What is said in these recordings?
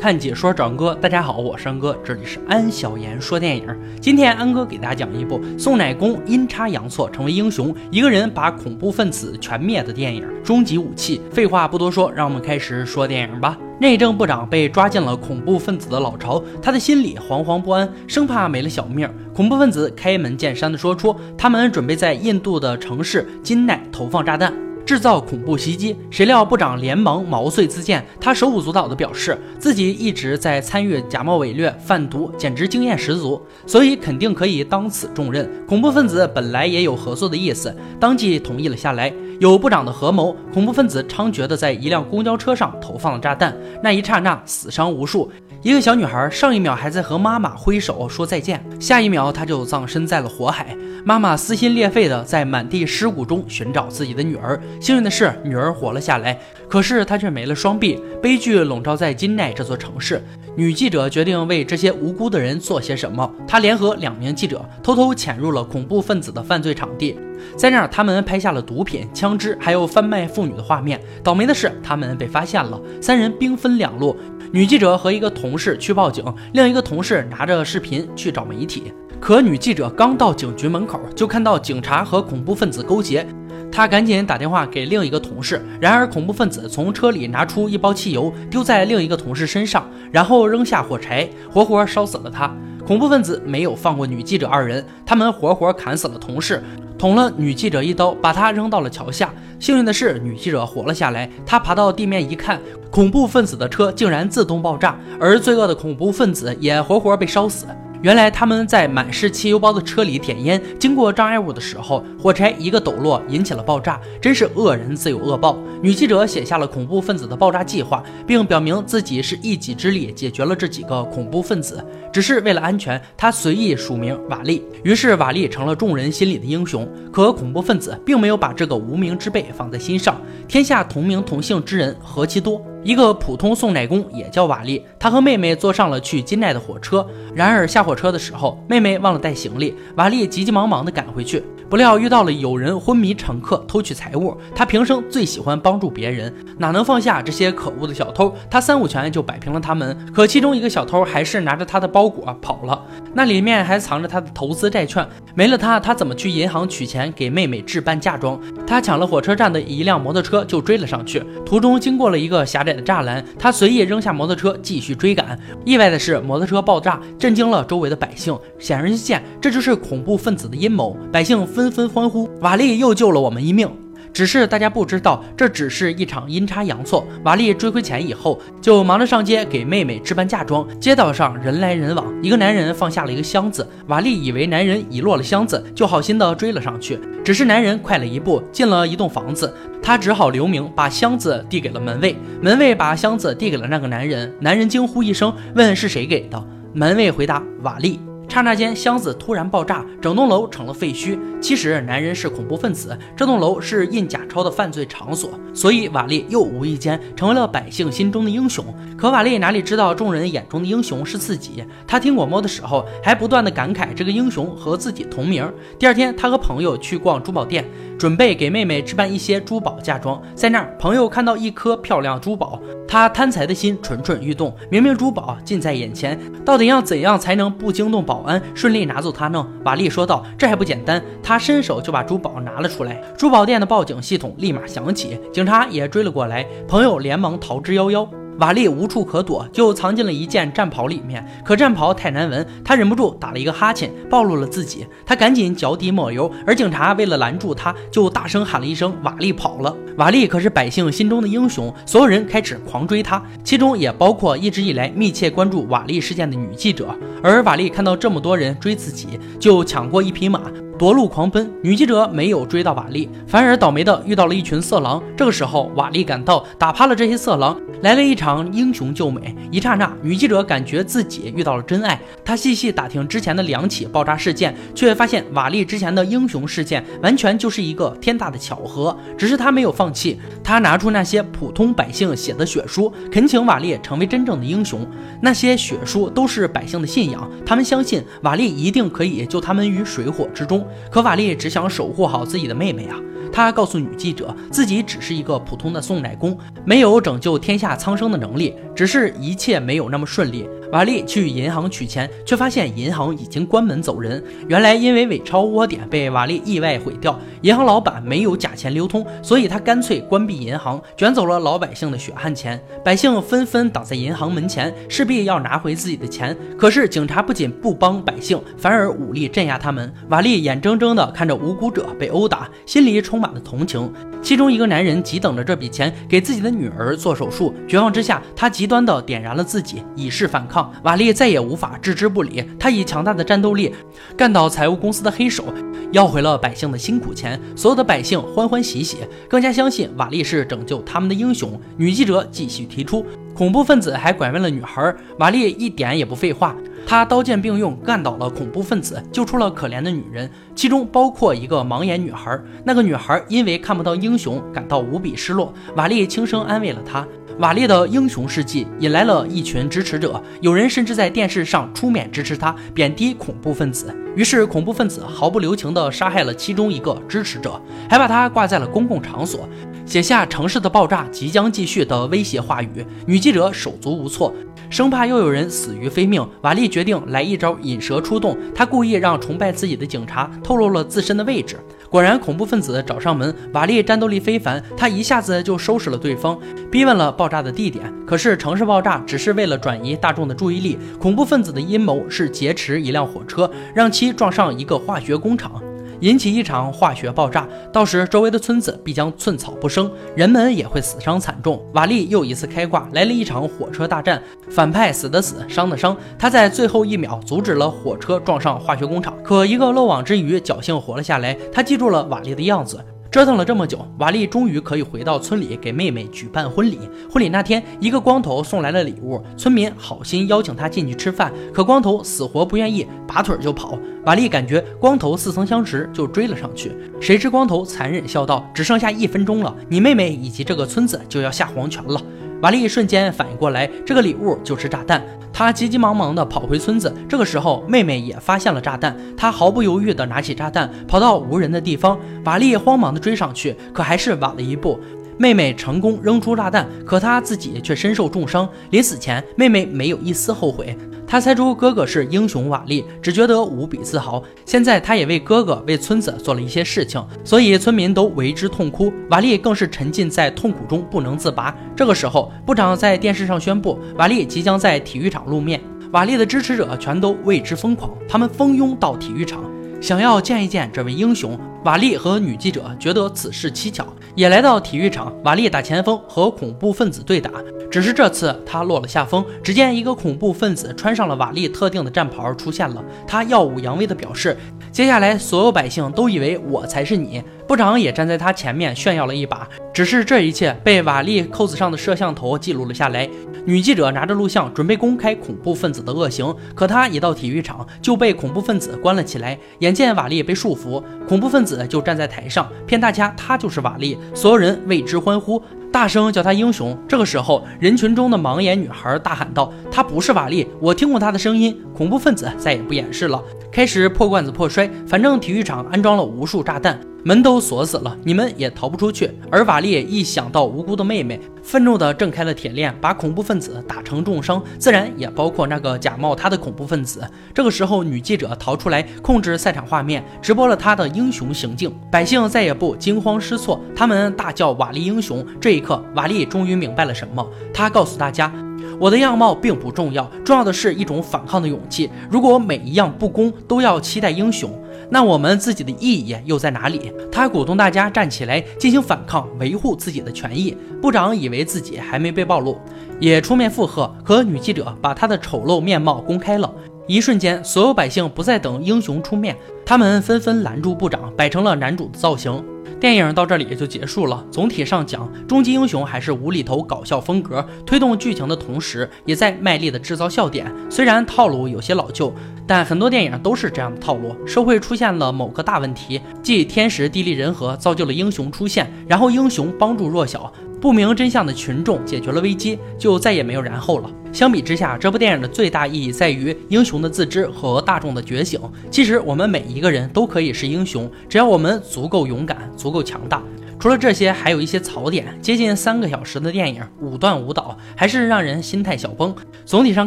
看解说找安哥，大家好，我是安哥，这里是安小言说电影。今天安哥给大家讲一部宋乃公阴差阳错成为英雄，一个人把恐怖分子全灭的电影《终极武器》。废话不多说，让我们开始说电影吧。内政部长被抓进了恐怖分子的老巢，他的心里惶惶不安，生怕没了小命。恐怖分子开门见山的说出，他们准备在印度的城市金奈投放炸弹。制造恐怖袭击，谁料部长连忙毛遂自荐。他手舞足蹈地表示，自己一直在参与假冒伪劣贩毒，简直经验十足，所以肯定可以当此重任。恐怖分子本来也有合作的意思，当即同意了下来。有部长的合谋，恐怖分子猖獗地在一辆公交车上投放了炸弹，那一刹那死伤无数。一个小女孩上一秒还在和妈妈挥手说再见，下一秒她就葬身在了火海。妈妈撕心裂肺的在满地尸骨中寻找自己的女儿。幸运的是，女儿活了下来，可是她却没了双臂。悲剧笼罩在金奈这座城市。女记者决定为这些无辜的人做些什么。她联合两名记者，偷偷潜入了恐怖分子的犯罪场地，在那儿，他们拍下了毒品、枪支，还有贩卖妇女的画面。倒霉的是，他们被发现了，三人兵分两路。女记者和一个同事去报警，另一个同事拿着视频去找媒体。可女记者刚到警局门口，就看到警察和恐怖分子勾结，他赶紧打电话给另一个同事。然而，恐怖分子从车里拿出一包汽油，丢在另一个同事身上，然后扔下火柴，活活烧死了他。恐怖分子没有放过女记者二人，他们活活砍死了同事，捅了女记者一刀，把她扔到了桥下。幸运的是，女记者活了下来。她爬到地面一看，恐怖分子的车竟然自动爆炸，而罪恶的恐怖分子也活活被烧死。原来他们在满是汽油包的车里点烟，经过障碍物的时候，火柴一个抖落，引起了爆炸。真是恶人自有恶报。女记者写下了恐怖分子的爆炸计划，并表明自己是一己之力解决了这几个恐怖分子。只是为了安全，她随意署名瓦利。于是瓦利成了众人心里的英雄。可恐怖分子并没有把这个无名之辈放在心上。天下同名同姓之人何其多。一个普通送奶工也叫瓦利，他和妹妹坐上了去金奈的火车。然而下火车的时候，妹妹忘了带行李，瓦利急急忙忙地赶回去，不料遇到了有人昏迷乘客偷取财物。他平生最喜欢帮助别人，哪能放下这些可恶的小偷？他三五拳就摆平了他们。可其中一个小偷还是拿着他的包裹跑了，那里面还藏着他的投资债券。没了他，他怎么去银行取钱给妹妹置办嫁妆？他抢了火车站的一辆摩托车就追了上去，途中经过了一个狭窄。的栅栏，他随意扔下摩托车继续追赶。意外的是，摩托车爆炸，震惊了周围的百姓。显而易见，这就是恐怖分子的阴谋。百姓纷纷欢呼：“瓦力又救了我们一命。”只是大家不知道，这只是一场阴差阳错。瓦利追回钱以后，就忙着上街给妹妹置办嫁妆。街道上人来人往，一个男人放下了一个箱子。瓦利以为男人遗落了箱子，就好心的追了上去。只是男人快了一步，进了一栋房子，他只好留名，把箱子递给了门卫。门卫把箱子递给了那个男人，男人惊呼一声，问是谁给的。门卫回答：瓦利。刹那间，箱子突然爆炸，整栋楼成了废墟。其实，男人是恐怖分子，这栋楼是印假钞的犯罪场所，所以瓦利又无意间成为了百姓心中的英雄。可瓦利哪里知道，众人眼中的英雄是自己。他听广播的时候，还不断的感慨这个英雄和自己同名。第二天，他和朋友去逛珠宝店，准备给妹妹置办一些珠宝嫁妆。在那儿，朋友看到一颗漂亮珠宝，他贪财的心蠢蠢欲动。明明珠宝近在眼前，到底要怎样才能不惊动？保安顺利拿走它呢？瓦力说道：“这还不简单。”他伸手就把珠宝拿了出来。珠宝店的报警系统立马响起，警察也追了过来。朋友连忙逃之夭夭。瓦利无处可躲，就藏进了一件战袍里面。可战袍太难闻，他忍不住打了一个哈欠，暴露了自己。他赶紧脚底抹油，而警察为了拦住他，就大声喊了一声：“瓦利跑了！”瓦利可是百姓心中的英雄，所有人开始狂追他，其中也包括一直以来密切关注瓦利事件的女记者。而瓦利看到这么多人追自己，就抢过一匹马。夺路狂奔，女记者没有追到瓦力，反而倒霉的遇到了一群色狼。这个时候，瓦力赶到，打趴了这些色狼，来了一场英雄救美。一刹那，女记者感觉自己遇到了真爱。她细细打听之前的两起爆炸事件，却发现瓦力之前的英雄事件完全就是一个天大的巧合。只是她没有放弃，他拿出那些普通百姓写的血书，恳请瓦力成为真正的英雄。那些血书都是百姓的信仰，他们相信瓦力一定可以救他们于水火之中。可瓦力只想守护好自己的妹妹啊！他告诉女记者，自己只是一个普通的送奶工，没有拯救天下苍生的能力，只是一切没有那么顺利。瓦利去银行取钱，却发现银行已经关门走人。原来因为伪钞窝点被瓦利意外毁掉，银行老板没有假钱流通，所以他干脆关闭银行，卷走了老百姓的血汗钱。百姓纷纷挡在银行门前，势必要拿回自己的钱。可是警察不仅不帮百姓，反而武力镇压他们。瓦利眼睁睁地看着无辜者被殴打，心里充充满了同情。其中一个男人急等着这笔钱给自己的女儿做手术，绝望之下，他极端地点燃了自己，以示反抗。瓦利再也无法置之不理，他以强大的战斗力干倒财务公司的黑手，要回了百姓的辛苦钱。所有的百姓欢欢喜喜，更加相信瓦利是拯救他们的英雄。女记者继续提出，恐怖分子还拐卖了女孩。瓦利一点也不废话，他刀剑并用，干倒了恐怖分子，救出了可怜的女人，其中包括一个盲眼女孩。那个女孩因为看不到英雄，感到无比失落。瓦利轻声安慰了她。瓦利的英雄事迹引来了一群支持者，有人甚至在电视上出面支持他，贬低恐怖分子。于是，恐怖分子毫不留情地杀害了其中一个支持者，还把他挂在了公共场所，写下“城市的爆炸即将继续”的威胁话语。女记者手足无措，生怕又有人死于非命。瓦利决定来一招引蛇出洞，他故意让崇拜自己的警察透露了自身的位置。果然，恐怖分子找上门。瓦利战斗力非凡，他一下子就收拾了对方，逼问了爆炸的地点。可是，城市爆炸只是为了转移大众的注意力，恐怖分子的阴谋是劫持一辆火车，让其撞上一个化学工厂。引起一场化学爆炸，到时周围的村子必将寸草不生，人们也会死伤惨重。瓦力又一次开挂，来了一场火车大战，反派死的死，伤的伤。他在最后一秒阻止了火车撞上化学工厂，可一个漏网之鱼侥幸活了下来。他记住了瓦力的样子。折腾了这么久，瓦力终于可以回到村里给妹妹举办婚礼。婚礼那天，一个光头送来了礼物，村民好心邀请他进去吃饭，可光头死活不愿意，拔腿就跑。瓦力感觉光头似曾相识，就追了上去。谁知光头残忍笑道：“只剩下一分钟了，你妹妹以及这个村子就要下黄泉了。”瓦力瞬间反应过来，这个礼物就是炸弹。他急急忙忙地跑回村子。这个时候，妹妹也发现了炸弹，她毫不犹豫地拿起炸弹，跑到无人的地方。瓦利慌忙地追上去，可还是晚了一步。妹妹成功扔出炸弹，可她自己却身受重伤。临死前，妹妹没有一丝后悔。他猜出哥哥是英雄瓦利，只觉得无比自豪。现在，他也为哥哥、为村子做了一些事情，所以村民都为之痛哭。瓦利更是沉浸在痛苦中不能自拔。这个时候，部长在电视上宣布，瓦利即将在体育场露面。瓦利的支持者全都为之疯狂，他们蜂拥到体育场。想要见一见这位英雄，瓦利和女记者觉得此事蹊跷，也来到体育场。瓦利打前锋和恐怖分子对打，只是这次他落了下风。只见一个恐怖分子穿上了瓦利特定的战袍出现了，他耀武扬威地表示：“接下来所有百姓都以为我才是你。”部长也站在他前面炫耀了一把，只是这一切被瓦利扣子上的摄像头记录了下来。女记者拿着录像准备公开恐怖分子的恶行，可他一到体育场就被恐怖分子关了起来。眼见瓦利被束缚，恐怖分子子就站在台上骗大家他就是瓦力，所有人为之欢呼，大声叫他英雄。这个时候，人群中的盲眼女孩大喊道：“他不是瓦力，我听过他的声音。”恐怖分子再也不掩饰了，开始破罐子破摔。反正体育场安装了无数炸弹。门都锁死了，你们也逃不出去。而瓦利一想到无辜的妹妹，愤怒地挣开了铁链，把恐怖分子打成重伤，自然也包括那个假冒他的恐怖分子。这个时候，女记者逃出来，控制赛场画面，直播了他的英雄行径。百姓再也不惊慌失措，他们大叫“瓦利英雄”。这一刻，瓦利终于明白了什么。他告诉大家：“我的样貌并不重要，重要的是一种反抗的勇气。如果每一样不公都要期待英雄。”那我们自己的意义又在哪里？他鼓动大家站起来进行反抗，维护自己的权益。部长以为自己还没被暴露，也出面附和。可女记者把他的丑陋面貌公开了，一瞬间，所有百姓不再等英雄出面，他们纷纷拦住部长，摆成了男主的造型。电影到这里也就结束了。总体上讲，终极英雄还是无厘头搞笑风格，推动剧情的同时，也在卖力的制造笑点。虽然套路有些老旧，但很多电影都是这样的套路。社会出现了某个大问题，即天时地利人和造就了英雄出现，然后英雄帮助弱小。不明真相的群众解决了危机，就再也没有然后了。相比之下，这部电影的最大意义在于英雄的自知和大众的觉醒。其实我们每一个人都可以是英雄，只要我们足够勇敢、足够强大。除了这些，还有一些槽点。接近三个小时的电影，舞断舞蹈，还是让人心态小崩。总体上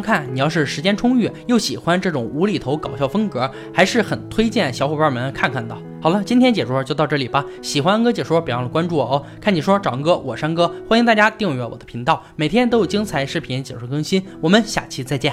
看，你要是时间充裕，又喜欢这种无厘头搞笑风格，还是很推荐小伙伴们看看的。好了，今天解说就到这里吧。喜欢安哥解说，别忘了关注我哦。看解说找安哥，我山哥，欢迎大家订阅我的频道，每天都有精彩视频解说更新。我们下期再见。